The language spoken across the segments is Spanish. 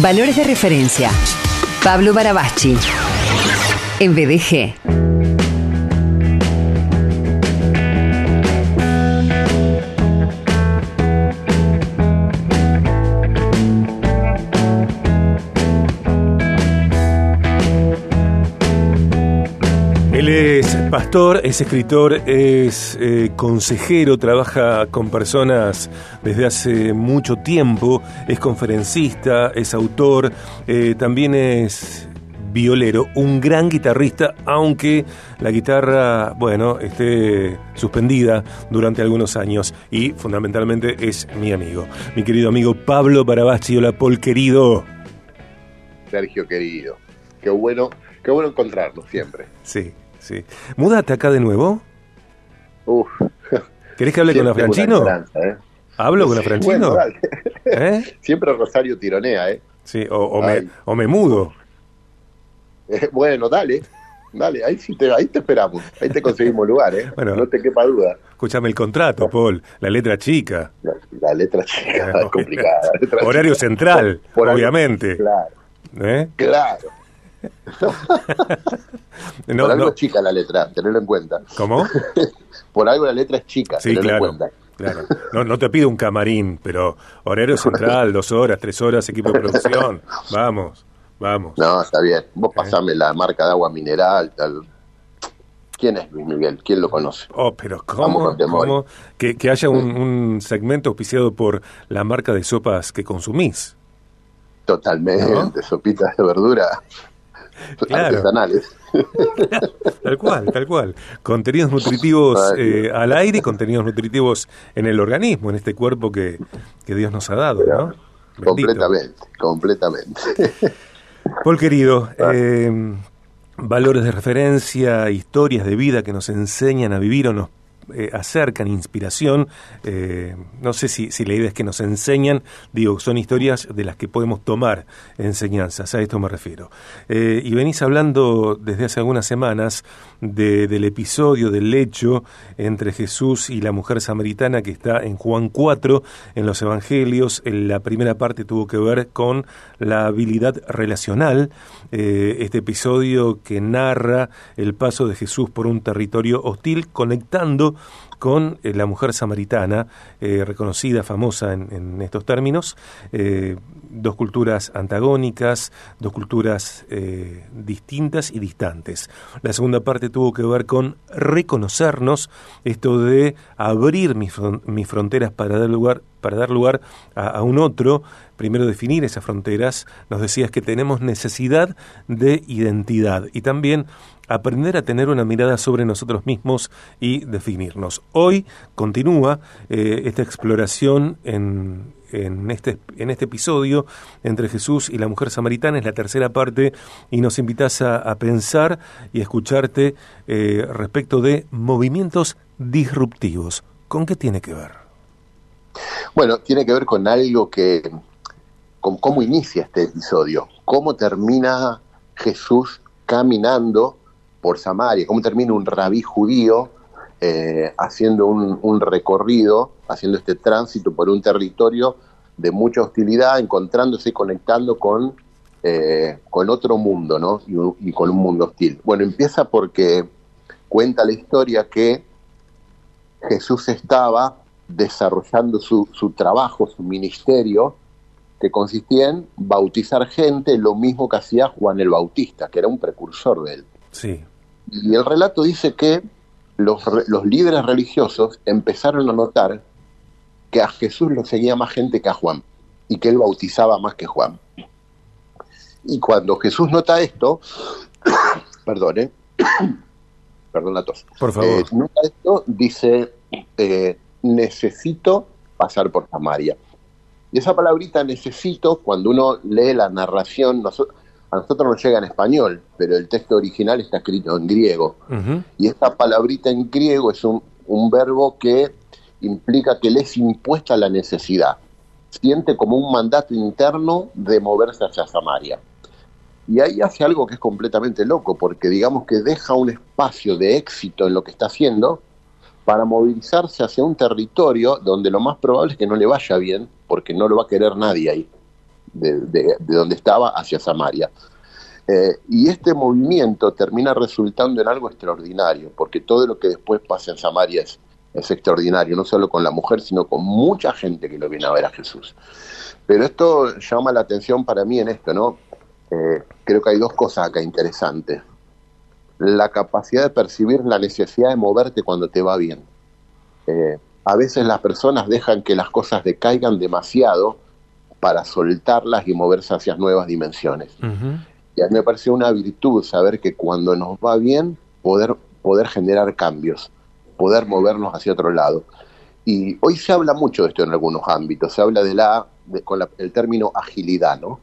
Valores de referencia. Pablo Barabachi. En BDG. Es pastor, es escritor, es eh, consejero, trabaja con personas desde hace mucho tiempo, es conferencista, es autor, eh, también es violero, un gran guitarrista, aunque la guitarra, bueno, esté suspendida durante algunos años y fundamentalmente es mi amigo, mi querido amigo Pablo Barabachi. Hola, Paul, querido. Sergio, querido. Qué bueno, qué bueno encontrarnos siempre. Sí, sí. ¿Múdate acá de nuevo? Uf. ¿Querés que hable con la Franchino? ¿eh? ¿Hablo con la Franchino? Bueno. ¿Eh? Siempre Rosario tironea, ¿eh? Sí, o, o me, o me mudo. Eh, Bueno, dale. Dale, ahí sí te, ahí te esperamos. Ahí te conseguimos lugar, ¿eh? Bueno. No te quepa duda. Escuchame el contrato, Paul, la letra chica. La, la letra chica es complicada. la letra Horario chica. central, Por obviamente. Claro, ¿Eh? claro. No, Por algo no. es chica la letra, tenerlo en cuenta. ¿Cómo? Por algo la letra es chica, Sí, tenerlo en cuenta. claro. No, no te pido un camarín, pero horario central, dos horas, tres horas, equipo de producción. Vamos, vamos. No, está bien. Vos pasame la marca de agua mineral, tal. ¿Quién es Luis Miguel? ¿Quién lo conoce? Oh, pero ¿cómo? ¿Cómo? Que, que haya un, un segmento auspiciado por la marca de sopas que consumís. Totalmente, sopitas de verdura Claro. artesanales. Tal cual, tal cual. Contenidos nutritivos eh, al aire y contenidos nutritivos en el organismo, en este cuerpo que, que Dios nos ha dado, completamente, completamente. Paul querido, Ah. eh, valores de referencia, historias de vida que nos enseñan a vivir o nos eh, acercan inspiración. eh, no sé si, la idea es que nos enseñan, digo, son historias de las que podemos tomar enseñanzas, a esto me refiero. Eh, y venís hablando desde hace algunas semanas de- del episodio, del hecho entre Jesús y la mujer samaritana que está en Juan 4, en los Evangelios. En la primera parte tuvo que ver con la habilidad relacional, eh, este episodio que narra el paso de Jesús por un territorio hostil, conectando con eh, la mujer samaritana, eh, reconocida, famosa en, estos términos, eh, dos culturas antagónicas, dos culturas distintas y distantes. La segunda parte tuvo que ver con reconocernos, esto de abrir mis, mis fronteras para dar lugar, para dar lugar a un otro, primero definir esas fronteras, nos decías que tenemos necesidad de identidad y también aprender a tener una mirada sobre nosotros mismos y definirnos. Hoy continúa eh, esta exploración en, en, este, en este episodio entre Jesús y la mujer samaritana, es la tercera parte, y nos invitas a, pensar y escucharte eh, respecto de movimientos disruptivos. ¿Con qué tiene que ver? Bueno, tiene que ver con algo que, con cómo inicia este episodio, cómo termina Jesús caminando por Samaria, cómo termina un rabí judío eh, haciendo un, recorrido, haciendo este tránsito por un territorio de mucha hostilidad, encontrándose y conectando con, eh, con otro mundo, ¿no? Y, y con un mundo hostil. Bueno, empieza porque cuenta la historia que Jesús estaba desarrollando su, su trabajo, su ministerio, que consistía en bautizar gente, lo mismo que hacía Juan el Bautista, que era un precursor de él. Sí, Y el relato dice que los, los líderes religiosos empezaron a notar que a Jesús lo seguía más gente que a Juan y que él bautizaba más que Juan. Y cuando Jesús nota esto, perdón, ¿eh? perdón la tos, por favor. eh, nota esto, dice, eh, necesito pasar por Samaria. Y esa palabrita necesito, cuando uno lee la narración, noso- a nosotros nos llega en español, pero el texto original está escrito en griego. Y esta palabrita en griego es un, un verbo que implica que le es impuesta la necesidad. Siente como un mandato interno de moverse hacia Samaria. Y ahí hace algo que es completamente loco, porque digamos que deja un espacio de éxito en lo que está haciendo para movilizarse hacia un territorio donde lo más probable es que no le vaya bien, porque no lo va a querer nadie ahí. De, donde estaba hacia Samaria. Eh, y este movimiento termina resultando en algo extraordinario, porque todo lo que después pasa en Samaria es, es extraordinario, no solo con la mujer, sino con mucha gente que lo viene a ver a Jesús. Pero esto llama la atención para mí en esto, ¿no? Eh, creo que hay dos cosas acá interesantes. La capacidad de percibir la necesidad de moverte cuando te va bien. Eh, a veces las personas dejan que las cosas decaigan demasiado para soltarlas y moverse hacia nuevas dimensiones. Y a mí me parece una virtud saber que cuando nos va bien, poder, poder generar cambios, poder movernos hacia otro lado. Y hoy se habla mucho de esto en algunos ámbitos, se habla de la, con el término agilidad, ¿no?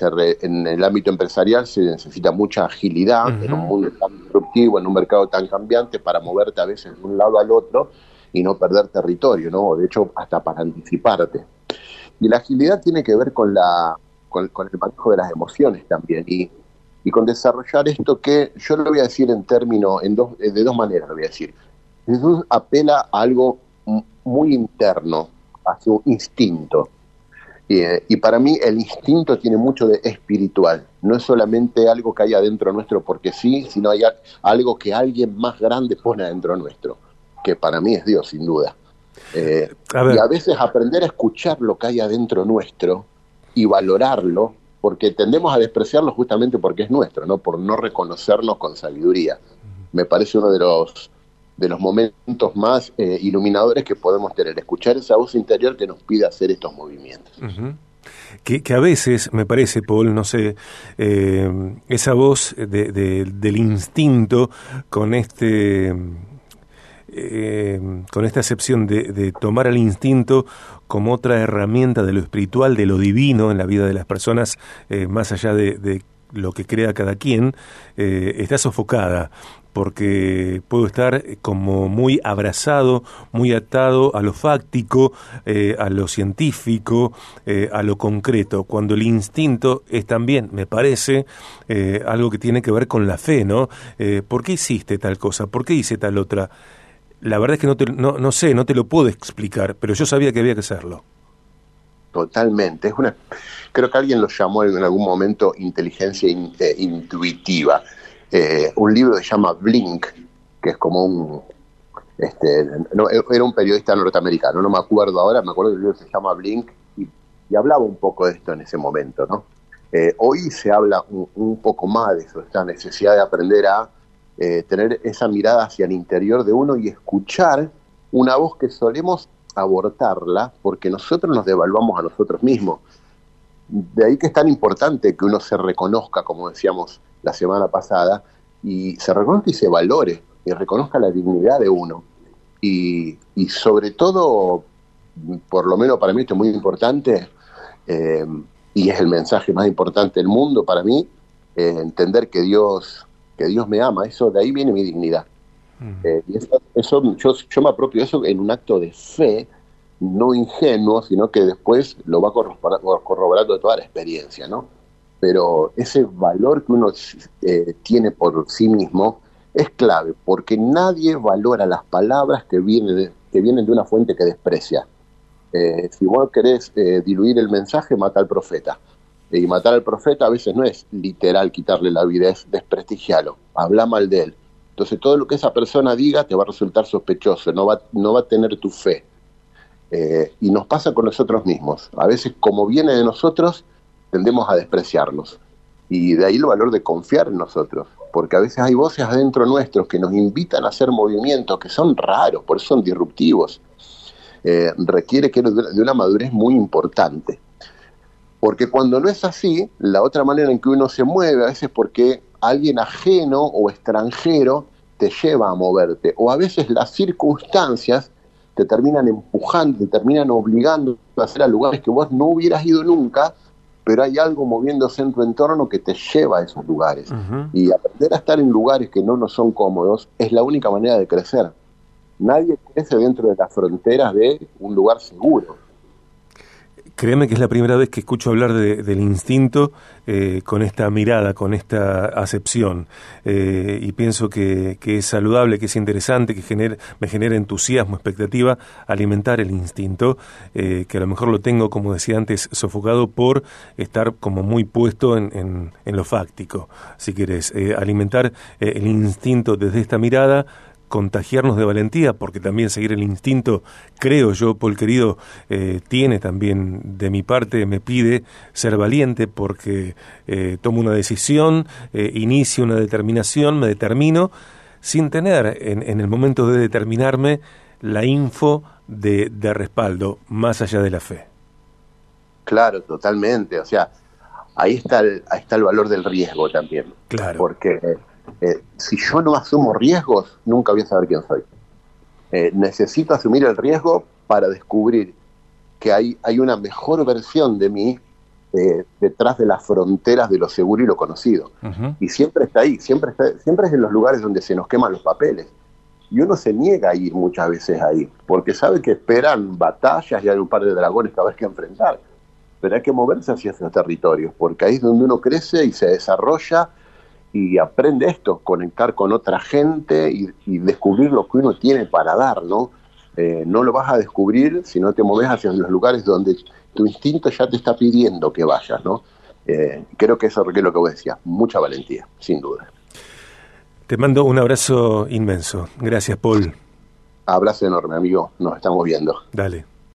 en el ámbito empresarial se necesita mucha agilidad en un mundo tan disruptivo, en un mercado tan cambiante, para moverte a veces de un lado al otro y no perder territorio, ¿no? De hecho, hasta para anticiparte. Y la agilidad tiene que ver con, la, con, el manejo de las emociones también y, y, con desarrollar esto que yo lo voy a decir en términos, en dos, de dos maneras lo voy a decir. Jesús apela a algo muy interno, a su instinto. Eh, y para mí el instinto tiene mucho de espiritual. No es solamente algo que hay adentro nuestro porque sí, sino hay algo que alguien más grande pone adentro nuestro, que para mí es Dios, sin duda. Eh, y a veces aprender a escuchar lo que hay adentro nuestro y valorarlo, porque tendemos a despreciarlo justamente porque es nuestro, no por no reconocernos con sabiduría. Me parece uno de los de los momentos más eh, iluminadores que podemos tener, escuchar esa voz interior que nos pide hacer estos movimientos. que, a veces, me parece, Paul, no sé, eh, esa voz del instinto con este... Eh, con esta acepción de, tomar al instinto como otra herramienta de lo espiritual, de lo divino en la vida de las personas, más allá de, lo que crea cada quien, está sofocada porque puedo estar como muy abrazado, muy atado a lo fáctico, eh, a lo científico, eh, a lo concreto, cuando el instinto es también, me parece, eh, algo que tiene que ver con la fe, ¿no? ¿Por qué hiciste tal cosa? ¿Por qué hice tal otra? La verdad es que no, te, no, no sé, no te lo puedo explicar, pero yo sabía que había que hacerlo. Totalmente. Es una, creo que alguien lo llamó en algún momento inteligencia intuitiva eh, un libro que se llama Blink, que es como un... Este, no, era un periodista norteamericano, no me acuerdo ahora, me acuerdo que el libro se llama Blink y, hablaba un poco de esto en ese momento, ¿no? Eh, hoy se habla un, poco más de eso, esta necesidad de aprender a eh, tener esa mirada hacia el interior de uno y escuchar una voz que solemos abortarla porque nosotros nos devaluamos a nosotros mismos. De ahí que es tan importante que uno se reconozca, como decíamos la semana pasada, y se reconozca y se valore, y reconozca la dignidad de uno. Y, sobre todo, por lo menos para mí esto es muy importante, eh, y es el mensaje más importante del mundo para mí, eh, entender que Dios, que Dios me ama, eso de ahí viene mi dignidad. Mm. Eh, y eso, yo, yo me apropio eso en un acto de fe, no ingenuo, sino que después lo va corroborando toda la experiencia, ¿no? pero ese valor que uno eh, tiene por sí mismo es clave, porque nadie valora las palabras que vienen de, que vienen de una fuente que desprecia. Eh, si vos querés diluir el mensaje, mata al profeta. Y matar al profeta a veces no es literal quitarle la vida, es desprestigiarlo, habla mal de él. Entonces todo lo que esa persona diga te va a resultar sospechoso, no va, no va a tener tu fe. y nos pasa con nosotros mismos. A veces como viene de nosotros, tendemos a despreciarnos. Y de ahí el valor de confiar en nosotros, porque a veces hay voces adentro nuestros que nos invitan a hacer movimientos que son raros, por eso son disruptivos. Eh, requiere que de una madurez muy importante. Porque cuando no es así, la otra manera en que uno se mueve, a veces porque alguien ajeno o extranjero te lleva a moverte, o a veces las circunstancias te terminan empujando, te terminan obligando a hacer a lugares que vos no hubieras ido nunca, pero hay algo moviéndose en tu entorno que te lleva a esos lugares. Y aprender a estar en lugares que no nos son cómodos es la única manera de crecer. Nadie crece dentro de las fronteras de un lugar seguro. Créeme que es la primera vez que escucho hablar del instinto eh, con esta mirada, con esta acepción. Eh, y pienso que, es saludable, que es interesante, que me genera entusiasmo, expectativa, alimentar el instinto, que a lo mejor lo tengo, como decía antes, sofocado por estar como muy puesto en, en lo fáctico, si querés. alimentar el instinto desde esta mirada contagiarnos de valentía, porque también seguir el instinto, creo yo, Paul querido, eh, tiene también de mi parte, me pide ser valiente porque eh, tomo una decisión, eh, inicio una determinación, me determino, sin tener en, en, el momento de determinarme la info de, de respaldo, más allá de la fe. Claro, totalmente. O sea, ahí está el, ahí está el valor del riesgo también. Claro. Porque eh, si yo no asumo riesgos, nunca voy a saber quién soy. Eh, necesito asumir el riesgo para descubrir que hay, hay una mejor versión de mí eh, detrás de las fronteras de lo seguro y lo conocido. Y siempre está ahí, siempre, siempre es en los lugares donde se nos queman los papeles. Y uno se niega a ir muchas veces ahí, porque sabe que esperan batallas y hay un par de dragones que haber que enfrentar. Pero hay que moverse hacia esos territorios, porque ahí es donde uno crece y se desarrolla y aprende esto, conectar con otra gente y, descubrir lo que uno tiene para dar, ¿no? Eh, no lo vas a descubrir si no te mueves hacia los lugares donde tu instinto ya te está pidiendo que vayas, ¿no? Eh, creo que eso es lo que vos decías, mucha valentía, sin duda. Te mando un abrazo inmenso. Gracias, Paul. Abrazo enorme, amigo. Nos estamos viendo. Dale.